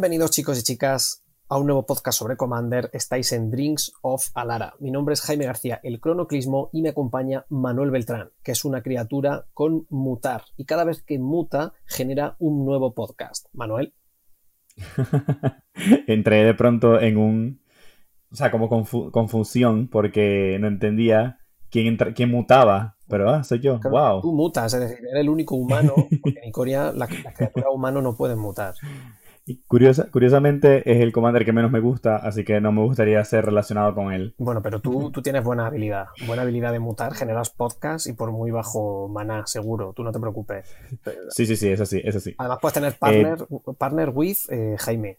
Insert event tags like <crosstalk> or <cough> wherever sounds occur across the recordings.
Bienvenidos chicos y chicas a un nuevo podcast sobre Commander. Estáis en Drinks of Alara. Mi nombre es Jaime García, el cronoclismo, y me acompaña Manuel Beltrán, que es una criatura con mutar. Y cada vez que muta, genera un nuevo podcast. Manuel. <laughs> Entré de pronto en un. O sea, como confusión, porque no entendía quién, quién mutaba. Pero ah, soy yo. wow. Tú mutas, es decir, eres el único humano, porque en <laughs> Icoria las la criaturas humanas no pueden mutar. Y curiosa, curiosamente es el commander que menos me gusta, así que no me gustaría ser relacionado con él. Bueno, pero tú, tú tienes buena habilidad, buena habilidad de mutar, generas podcast y por muy bajo maná, seguro, tú no te preocupes. Sí, sí, sí, eso sí, eso sí. Además puedes tener partner, eh, partner with eh, Jaime.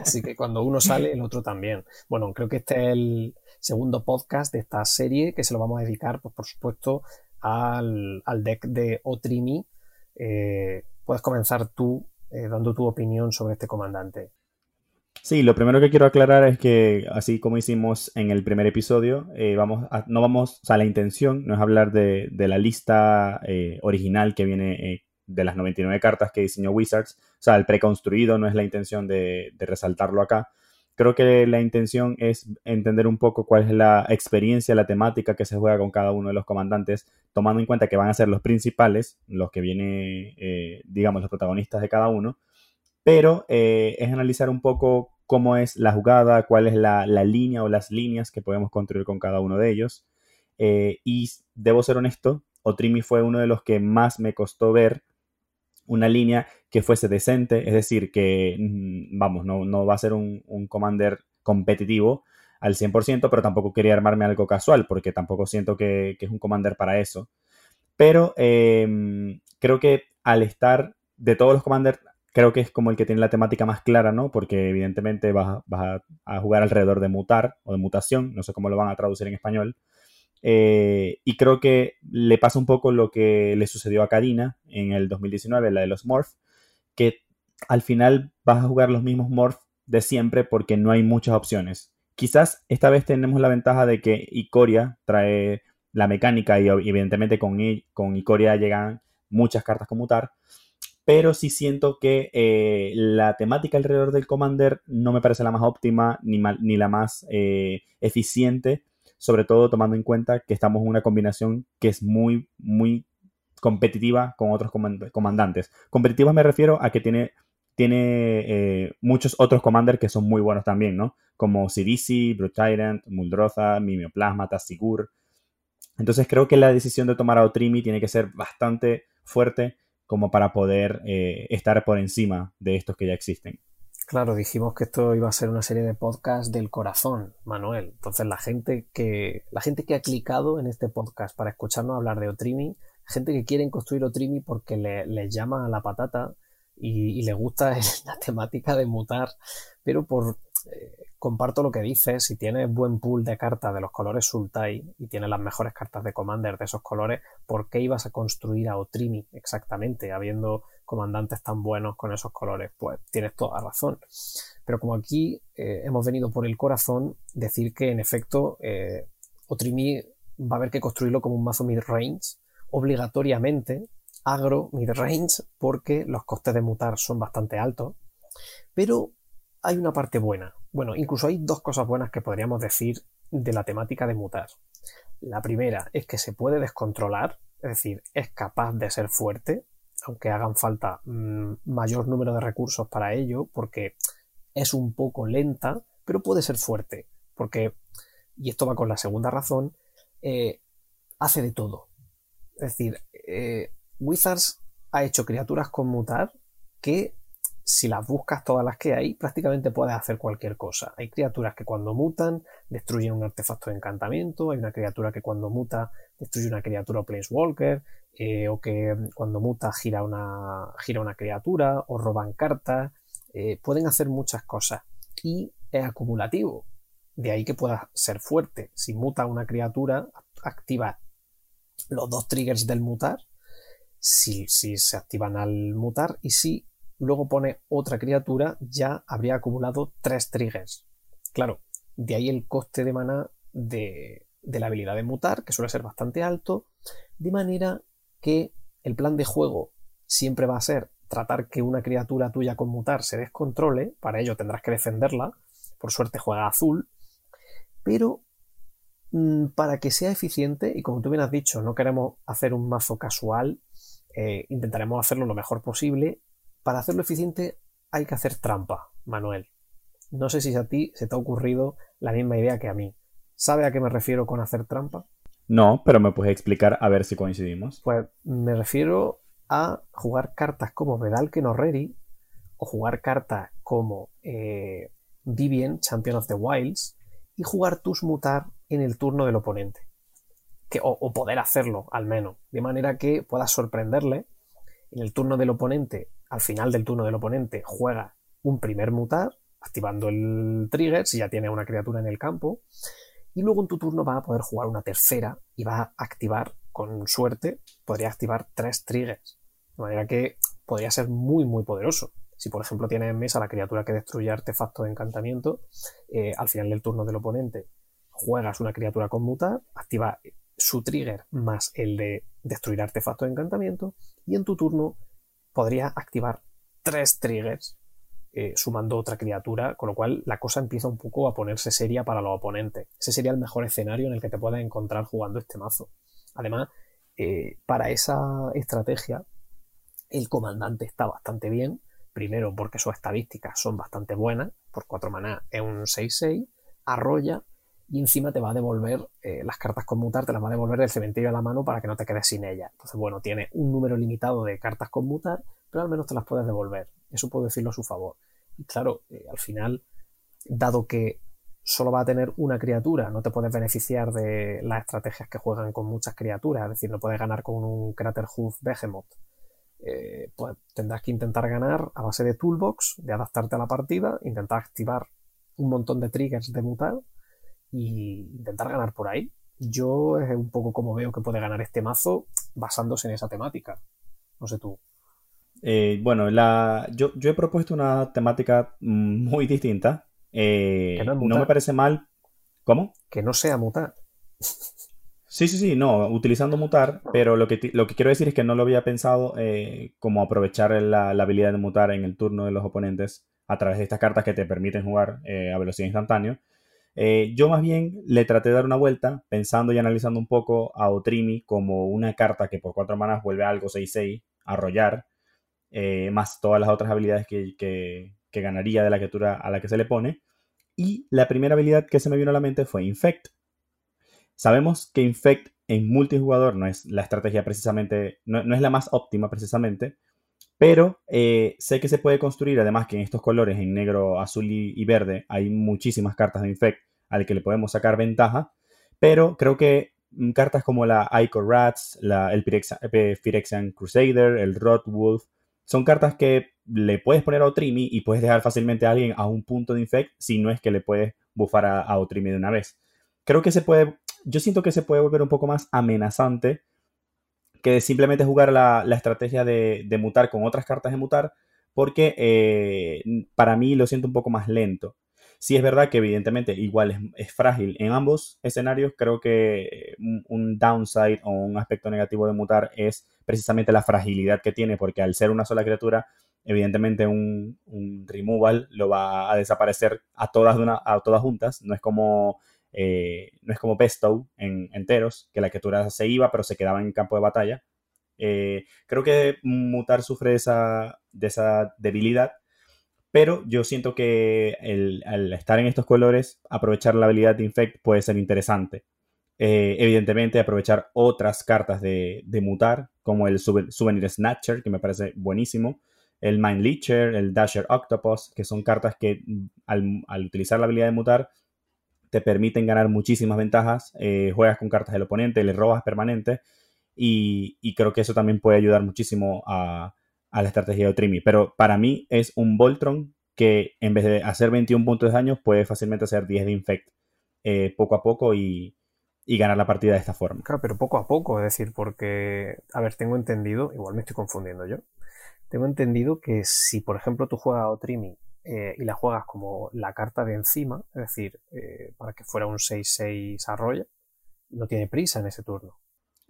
Así que cuando uno sale, el otro también. Bueno, creo que este es el segundo podcast de esta serie que se lo vamos a dedicar, pues por supuesto, al, deck de Otrimi. Eh, puedes comenzar tú eh, dando tu opinión sobre este comandante. Sí, lo primero que quiero aclarar es que, así como hicimos en el primer episodio, eh, vamos no vamos, o sea, la intención no es hablar de, la lista eh, original que viene de las 99 cartas que diseñó Wizards, o sea, el preconstruido no es la intención de resaltarlo acá, creo que la intención es entender un poco cuál es la experiencia, la temática que se juega con cada uno de los comandantes, tomando en cuenta que van a ser los principales, los que vienen, eh, digamos, los protagonistas de cada uno, pero eh, es analizar un poco cómo es la jugada, cuál es la, línea o las líneas que podemos construir con cada uno de ellos. Eh, y debo ser honesto, Otrimi fue uno de los que más me costó ver una línea que fuese decente, es decir, que, mm, vamos, no, va a ser un, commander competitivo al 100%, pero tampoco quería armarme algo casual, porque tampoco siento que, es un commander para eso. Pero em, creo que al estar de todos los commanders, creo que es como el que tiene la temática más clara, ¿no? Porque evidentemente vas, vas a, jugar alrededor de mutar o de mutación, no sé cómo lo van a traducir en español. Eh, y creo que le pasa un poco lo que le sucedió a Karina en el 2019, la de los Morph, que al final vas a jugar los mismos Morph de siempre porque no hay muchas opciones. Quizás esta vez tenemos la ventaja de que Icoria trae la mecánica y evidentemente con, con Icoria llegan muchas cartas con mutar, pero sí siento que eh, la temática alrededor del Commander no me parece la más óptima ni, ni la más eh, eficiente sobre todo tomando en cuenta que estamos en una combinación que es muy, muy competitiva con otros comandantes. Competitiva me refiero a que tiene, tiene eh, muchos otros commanders que son muy buenos también, ¿no? Como Sidisi, Brute Tyrant, Muldroza, Mimioplasma, Tassigur. Entonces creo que la decisión de tomar a Otrimi tiene que ser bastante fuerte como para poder eh, estar por encima de estos que ya existen. Claro, dijimos que esto iba a ser una serie de podcast del corazón, Manuel. Entonces la gente que la gente que ha clicado en este podcast para escucharnos hablar de Otrimi, gente que quiere construir Otrimi porque le, llama a la patata y, le gusta <laughs> la temática de mutar, pero por eh, comparto lo que dices, si tienes buen pool de cartas de los colores Sultai y tienes las mejores cartas de Commander de esos colores, ¿por qué ibas a construir a Otrimi exactamente, habiendo comandantes tan buenos con esos colores? Pues tienes toda razón. Pero como aquí eh, hemos venido por el corazón, decir que en efecto eh, Otrimi va a haber que construirlo como un mazo mid-range, obligatoriamente, agro mid-range, porque los costes de mutar son bastante altos. Pero hay una parte buena. Bueno, incluso hay dos cosas buenas que podríamos decir de la temática de mutar. La primera es que se puede descontrolar, es decir, es capaz de ser fuerte, aunque hagan falta mm, mayor número de recursos para ello, porque es un poco lenta, pero puede ser fuerte, porque, y esto va con la segunda razón, eh, hace de todo. Es decir, eh, Wizards ha hecho criaturas con mutar que si las buscas todas las que hay, prácticamente puedes hacer cualquier cosa. Hay criaturas que cuando mutan destruyen un artefacto de encantamiento, hay una criatura que cuando muta destruye una criatura Planeswalker, eh, o que cuando muta gira una, gira una criatura, o roban cartas, eh, pueden hacer muchas cosas. Y es acumulativo, de ahí que pueda ser fuerte. Si muta una criatura, activa los dos triggers del mutar, si, si se activan al mutar, y si luego pone otra criatura, ya habría acumulado tres triggers. Claro, de ahí el coste de mana de, la habilidad de mutar, que suele ser bastante alto, de manera que el plan de juego siempre va a ser tratar que una criatura tuya con mutar se descontrole, para ello tendrás que defenderla, por suerte juega azul, pero mm, para que sea eficiente, y como tú bien has dicho, no queremos hacer un mazo casual, eh, intentaremos hacerlo lo mejor posible. Para hacerlo eficiente hay que hacer trampa, Manuel. No sé si a ti se te ha ocurrido la misma idea que a mí. ¿Sabe a qué me refiero con hacer trampa? No, pero me puedes explicar a ver si coincidimos. Pues me refiero a jugar cartas como Vedalken o Reri, o jugar cartas como eh, Vivien, Champion of the Wilds, y jugar tus mutar en el turno del oponente. Que, o, poder hacerlo, al menos. De manera que puedas sorprenderle. En el turno del oponente, al final del turno del oponente, juega un primer mutar, activando el trigger si ya tiene una criatura en el campo. Y luego en tu turno va a poder jugar una tercera y va a activar, con suerte, podría activar tres triggers. De manera que podría ser muy, muy poderoso. Si, por ejemplo, tienes en mesa la criatura que destruye artefactos de encantamiento, eh, al final del turno del oponente juegas una criatura con mutar, activa su trigger más el de destruir artefactos de encantamiento, y en tu turno podría activar tres triggers eh, sumando otra criatura, con lo cual la cosa empieza un poco a ponerse seria para los oponentes. Ese sería el mejor escenario en el que te puedas encontrar jugando este mazo. Además, eh, para esa estrategia, el comandante está bastante bien. Primero porque sus estadísticas son bastante buenas. Por 4 maná es un 6-6. Arrolla y encima te va a devolver eh, las cartas con mutar, te las va a devolver del cementerio a la mano para que no te quedes sin ellas. Entonces, bueno, tiene un número limitado de cartas con mutar, pero al menos te las puedes devolver. Eso puedo decirlo a su favor. Y claro, eh, al final, dado que solo va a tener una criatura, no te puedes beneficiar de las estrategias que juegan con muchas criaturas, es decir, no puedes ganar con un Hoof Behemoth. Eh, pues tendrás que intentar ganar a base de toolbox, de adaptarte a la partida, intentar activar un montón de triggers de mutar y intentar ganar por ahí. Yo es un poco como veo que puede ganar este mazo basándose en esa temática. No sé tú. Eh, bueno, la, yo, he propuesto una temática muy distinta. Eh, no, me parece mal. ¿Cómo? Que no sea mutar. Sí, sí, sí, no, utilizando mutar, pero lo que, lo que quiero decir es que no lo había pensado eh, como aprovechar la, habilidad de mutar en el turno de los oponentes a través de estas cartas que te permiten jugar a velocidad instantánea, eh, yo más bien le traté de dar una vuelta pensando y analizando un poco a Otrimi como una carta que por cuatro manas vuelve a algo 6-6, arrollar, eh, más todas las otras habilidades que, ganaría de la criatura a la que se le pone. Y la primera habilidad que se me vino a la mente fue Infect. Sabemos que Infect en multijugador no es la estrategia precisamente, no, es la más óptima precisamente, pero eh, sé que se puede construir, además que en estos colores, en negro, azul y, verde, hay muchísimas cartas de Infect al que le podemos sacar ventaja, pero creo que mm, cartas como la Icor Rats, la, el eh, Phyrexian Crusader, el Rot Wolf, son cartas que le puedes poner a Otrimi y puedes dejar fácilmente a alguien a un punto de infect si no es que le puedes bufar a, Otrimi de una vez. Creo que se puede, yo siento que se puede volver un poco más amenazante que simplemente jugar la, estrategia de, mutar con otras cartas de mutar, porque eh, para mí lo siento un poco más lento. Sí es verdad que evidentemente igual es, frágil en ambos escenarios. Creo que un, downside o un aspecto negativo de mutar es precisamente la fragilidad que tiene, porque al ser una sola criatura, evidentemente un, removal lo va a desaparecer a todas, a todas juntas. No es como eh, no es como en enteros, que la criatura se iba pero se quedaba en campo de batalla. Eh, creo que Mutar sufre esa, de esa debilidad pero yo siento que al estar en estos colores, aprovechar la habilidad de Infect puede ser interesante. Eh, evidentemente, aprovechar otras cartas de, mutar, como el Souvenir Snatcher, que me parece buenísimo, el Mind Leecher, el Dasher Octopus, que son cartas que al, utilizar la habilidad de mutar te permiten ganar muchísimas ventajas. Eh, juegas con cartas del oponente, le robas permanente, y, y creo que eso también puede ayudar muchísimo a, a la estrategia de Otrimi. Pero para mí es un Voltron que en vez de hacer 21 puntos de daño puede fácilmente hacer 10 de Infect eh, poco a poco y, ganar la partida de esta forma. Claro, pero poco a poco, es decir, porque, a ver, tengo entendido, igual me estoy confundiendo yo, tengo entendido que si, por ejemplo, tú juegas a Otrimi eh, y la juegas como la carta de encima, es decir, eh, para que fuera un 6-6 arroyo, no tiene prisa en ese turno.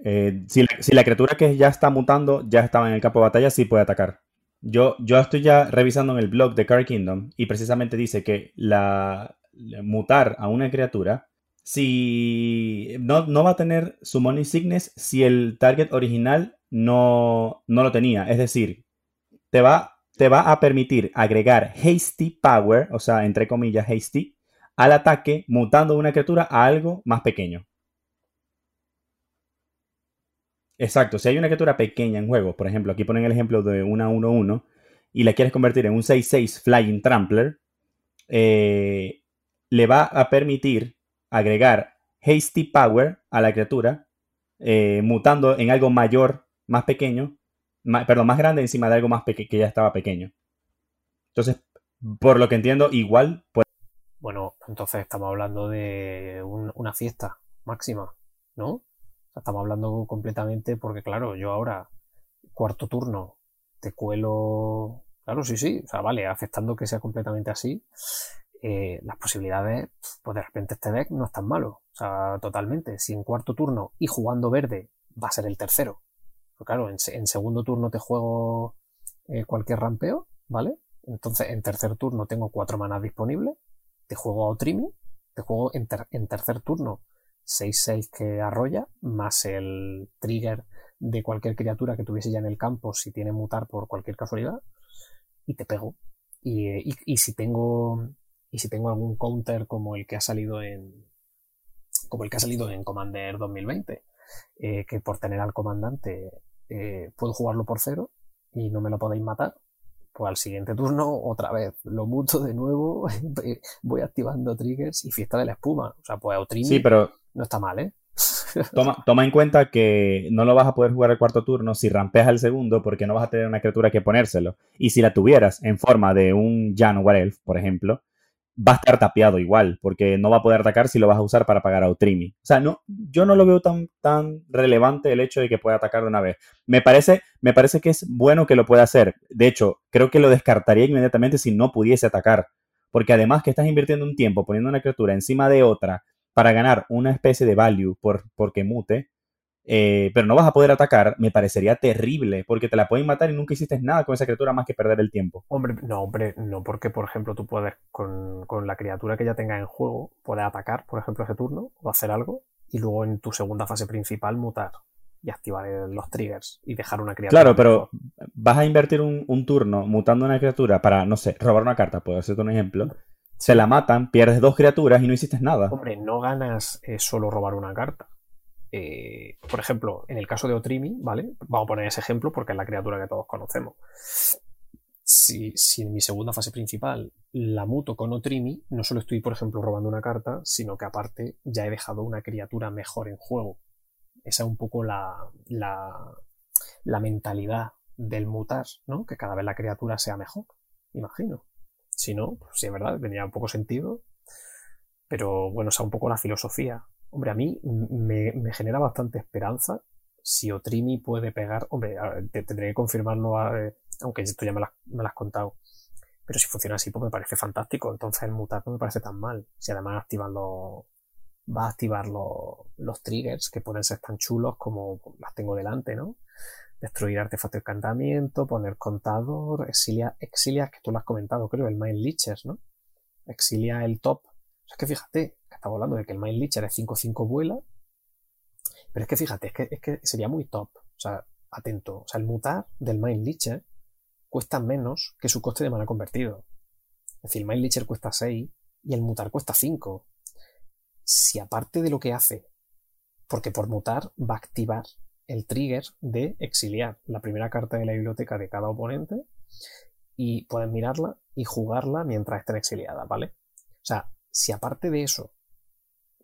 Eh, si, la, criatura que ya está mutando ya estaba en el campo de batalla, sí puede atacar. Yo, yo estoy ya revisando en el blog de Card Kingdom y precisamente dice que la, mutar a una criatura si no, no, va a tener Summon Insignes si el target original no, no lo tenía. Es decir, te va, te va a permitir agregar Hasty Power, o sea, entre comillas, Hasty, al ataque mutando una criatura a algo más pequeño. Exacto, si hay una criatura pequeña en juego, por ejemplo, aquí ponen el ejemplo de una 1-1 y la quieres convertir en un 6-6 Flying Trampler, eh, le va a permitir agregar Hasty Power a la criatura, eh, mutando en algo mayor, más pequeño, perdón, más grande encima de algo más que ya estaba pequeño. Entonces, por lo que entiendo, igual puede... Bueno, entonces estamos hablando de una fiesta máxima, ¿no? Estamos hablando completamente porque, claro, yo ahora, cuarto turno, te cuelo. Claro, sí, sí. O sea, vale, aceptando que sea completamente así, eh, las posibilidades, pues de repente este deck no es tan malo. O sea, totalmente. Si en cuarto turno y jugando verde va a ser el tercero. Pues claro, en, segundo turno te juego eh, cualquier rampeo, ¿vale? Entonces en tercer turno tengo cuatro manas disponibles. Te juego a Otrimi. Te juego en tercer turno 6-6 que arrolla, más el trigger de cualquier criatura que tuviese ya en el campo si tiene mutar por cualquier casualidad, y te pego. Y, si tengo. Y si tengo algún counter como el que ha salido en. Como el que ha salido en Commander 2020. Eh, que por tener al comandante eh, puedo jugarlo por cero y no me lo podéis matar, pues al siguiente turno otra vez lo muto de nuevo, <laughs> voy activando triggers y fiesta de la espuma. O sea, pues Outrimi sí, pero no está mal, ¿eh? <laughs> Toma, toma, en cuenta que no lo vas a poder jugar el cuarto turno si rampeas al segundo porque no vas a tener una criatura que ponérselo. Y si la tuvieras en forma de un Jan War Elf, por ejemplo, va a estar tapeado igual porque no va a poder atacar si lo vas a usar para pagar a Utrimi. O sea, no, yo no lo veo tan, tan relevante el hecho de que pueda atacar de una vez. Me parece, me parece que es bueno que lo pueda hacer. De hecho, creo que lo descartaría inmediatamente si no pudiese atacar. Porque además que estás invirtiendo un tiempo poniendo una criatura encima de otra para ganar una especie de value por, porque mute, eh, pero no vas a poder atacar, me parecería terrible, porque te la pueden matar y nunca hiciste nada con esa criatura más que perder el tiempo. Hombre, no, hombre, no, porque por ejemplo tú puedes, con, con la criatura que ya tenga en juego, puedes atacar, por ejemplo, ese turno, o hacer algo, y luego en tu segunda fase principal mutar y activar los triggers y dejar una criatura. Claro, pero vas a invertir un, un, turno mutando una criatura para, no sé, robar una carta, puedo hacerte un ejemplo, se la matan, pierdes dos criaturas y no hiciste nada. Hombre, no ganas eh, solo robar una carta. Eh, por ejemplo, en el caso de Otrimi, ¿vale? Vamos a poner ese ejemplo porque es la criatura que todos conocemos. Si, si, en mi segunda fase principal la muto con Otrimi, no solo estoy, por ejemplo, robando una carta, sino que aparte ya he dejado una criatura mejor en juego. Esa es un poco la, la, la mentalidad del mutar, ¿no? Que cada vez la criatura sea mejor, imagino. Si no, pues sí, es verdad, tenía poco sentido. Pero bueno, o sea, un poco la filosofía. Hombre, a mí me, genera bastante esperanza si Otrimi puede pegar. Hombre, tendré que confirmarlo, aunque esto ya me lo, has contado. Pero si funciona así, pues me parece fantástico. Entonces el mutar no me parece tan mal. Si además activan los, va a activar los triggers que pueden ser tan chulos como las tengo delante, ¿no? Destruir artefacto de encantamiento, poner contador, exilia, exilia, que tú lo has comentado, creo, el Mind Leecher, ¿no? Exilia el top. O sea, que fíjate, que estamos hablando de que el Mind Leecher es 5-5 vuela, pero es que fíjate, es que, es que sería muy top. O sea, atento. O sea, el mutar del Mind Leecher cuesta menos que su coste de mana convertido. Es decir, el Mind Leecher cuesta 6 y el mutar cuesta 5. Si aparte de lo que hace, porque por mutar va a activar el trigger de exiliar la primera carta de la biblioteca de cada oponente y puedes mirarla y jugarla mientras estén exiliadas, ¿vale? O sea, si aparte de eso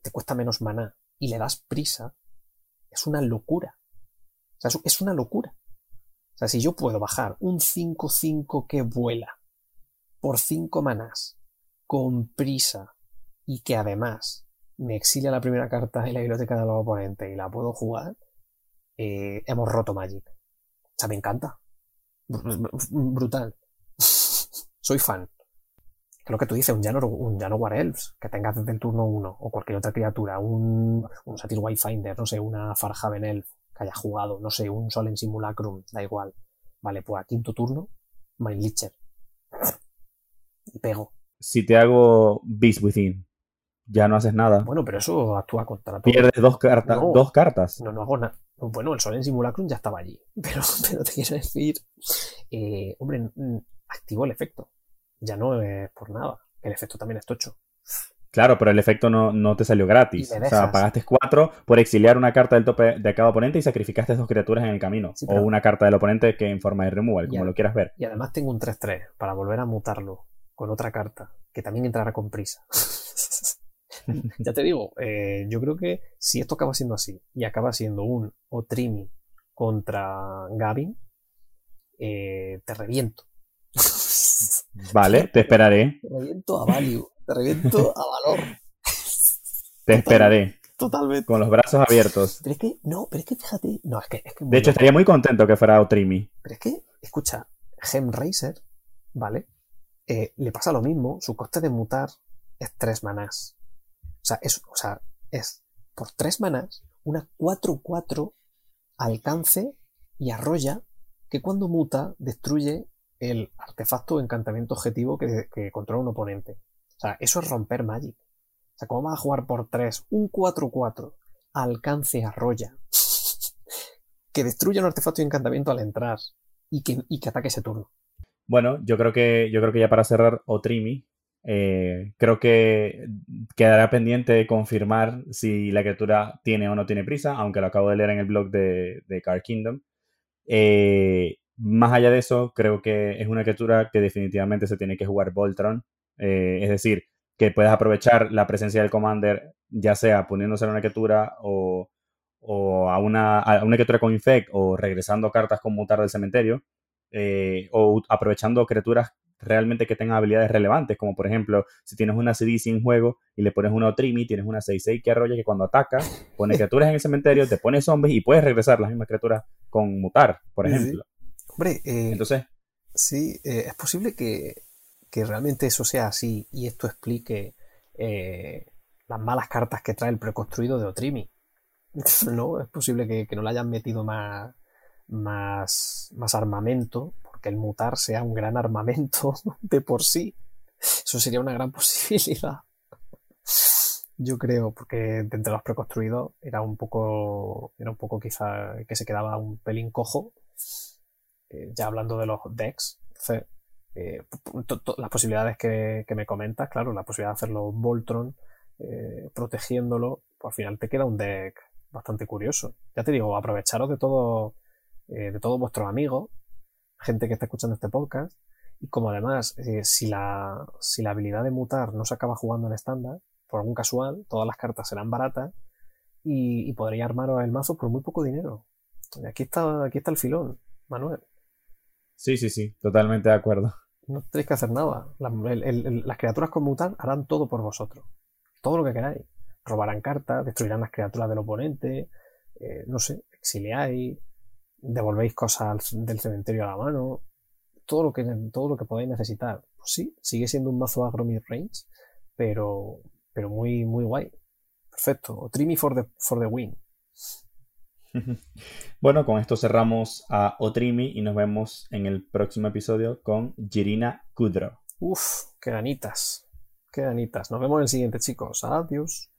te cuesta menos maná y le das prisa, es una locura. O sea, es una locura. O sea, si yo puedo bajar un 5-5 que vuela por 5 manás con prisa y que además me exilia la primera carta de la biblioteca de los oponentes y la puedo jugar, eh, hemos roto Magic. O sea, me encanta. Brutal. <laughs> Soy fan. Que lo que tú dices, un Jano, un War Elves, que tengas desde el turno 1, o cualquier otra criatura, un, un Satyr Wayfinder, no sé, una Farhaven Elf que haya jugado, no sé, un Solen Simulacrum, da igual. Vale, pues a quinto turno Mind Licher. Y pego. Si te hago Beast Within, ya no haces nada. Bueno, pero eso actúa contra todo. Pierdes dos, cartas No. dos cartas. No, no hago nada. Bueno, el Sol en Simulacrum ya estaba allí. <laughs> Pero, pero te quiero decir, eh, hombre, activo el efecto. Ya no es por nada. El efecto también es tocho. Claro, pero el efecto no, no te salió gratis. O sea, pagaste cuatro por exiliar una carta del tope de cada oponente y sacrificaste dos criaturas en el camino. Sí, pero- O una carta del oponente que en forma de removal, como lo quieras ver. Y además tengo un 3-3 para volver a mutarlo con otra carta, que también entrará con prisa. <laughs> <laughs> ya te digo, eh, yo creo que si esto acaba siendo así y acaba siendo un Otrimi contra Gavin, eh, te reviento. <laughs> Vale, te esperaré. Te reviento a value, te reviento <laughs> a valor. Te esperaré. Totalmente. Con los brazos abiertos. Pero es que, no, pero es que fíjate, no, es que, es que De hecho, estaría muy contento que fuera Otrimi. Pero es que, escucha, Gemracer, ¿vale? Eh, le pasa lo mismo, su coste de mutar es 3 manás. O sea, es, o sea, es por 3 manás una 4-4 alcance y arrolla que cuando muta destruye el artefacto o encantamiento objetivo que, controla un oponente. O sea, eso es romper Magic. O sea, ¿cómo vas a jugar por 3 un 4-4 alcance arrolla <laughs> que destruye un artefacto y encantamiento al entrar y que, y que ataque ese turno? Bueno, yo creo que, yo creo que ya para cerrar Otrimi, eh, creo que quedará pendiente de confirmar si la criatura tiene o no tiene prisa, aunque lo acabo de leer en el blog de, de Card Kingdom. Eh, más allá de eso, creo que es una criatura que definitivamente se tiene que jugar Voltron. Eh, es decir, que puedes aprovechar la presencia del Commander, ya sea poniéndose a una criatura o, o a, una, a una criatura con Infect o regresando cartas con mutar del cementerio o aprovechando criaturas realmente que tengan habilidades relevantes, como por ejemplo, si tienes una CD sin juego y le pones una Otrimi, tienes una 6-6 que arrolla que cuando ataca, pone criaturas en el cementerio, te pone zombies y puedes regresar las mismas criaturas con mutar, por sí. ejemplo. Hombre, eh, Entonces, sí, eh, es posible que, que realmente eso sea así y esto explique eh, las malas cartas que trae el preconstruido de Otrimi. <laughs> ¿No? Es posible que, que no le hayan metido más, más, más armamento, porque el mutar sea un gran armamento <laughs> de por sí. Eso sería una gran <laughs> posibilidad. Yo creo, porque de entre los preconstruidos era un poco, era un poco quizá que se quedaba un pelín cojo. Eh, ya hablando de los decks, eh, las posibilidades que, que me comentas, claro, la posibilidad de hacerlo Voltron, eh, protegiéndolo, pues al final te queda un deck bastante curioso. Ya te digo, aprovecharos de todo, de todos vuestros amigos, gente que está escuchando este podcast, y como además, eh, si, la, si la habilidad de mutar no se acaba jugando en estándar, por algún casual, todas las cartas serán baratas y, y podréis armaros el mazo por muy poco dinero. Y aquí está, aquí está el filón, Manuel. sí, sí, sí, totalmente de acuerdo. No tenéis que hacer nada. La- el- el- el- las criaturas con mutar harán todo por vosotros. Todo lo que queráis. Robarán cartas, destruirán las criaturas del oponente, eh, no sé, exiliáis, devolvéis cosas del cementerio a la mano. Todo lo que, todo lo que podáis necesitar. Pues sí, sigue siendo un mazo agro mid-range, pero, pero muy, muy guay. Perfecto. O Trimi for the, for the win. <laughs> Bueno, con esto cerramos a Otrimi y nos vemos en el próximo episodio con Jirina Kudro. Uf, qué ganitas. Qué ganitas. Nos vemos en el siguiente, chicos. Adiós.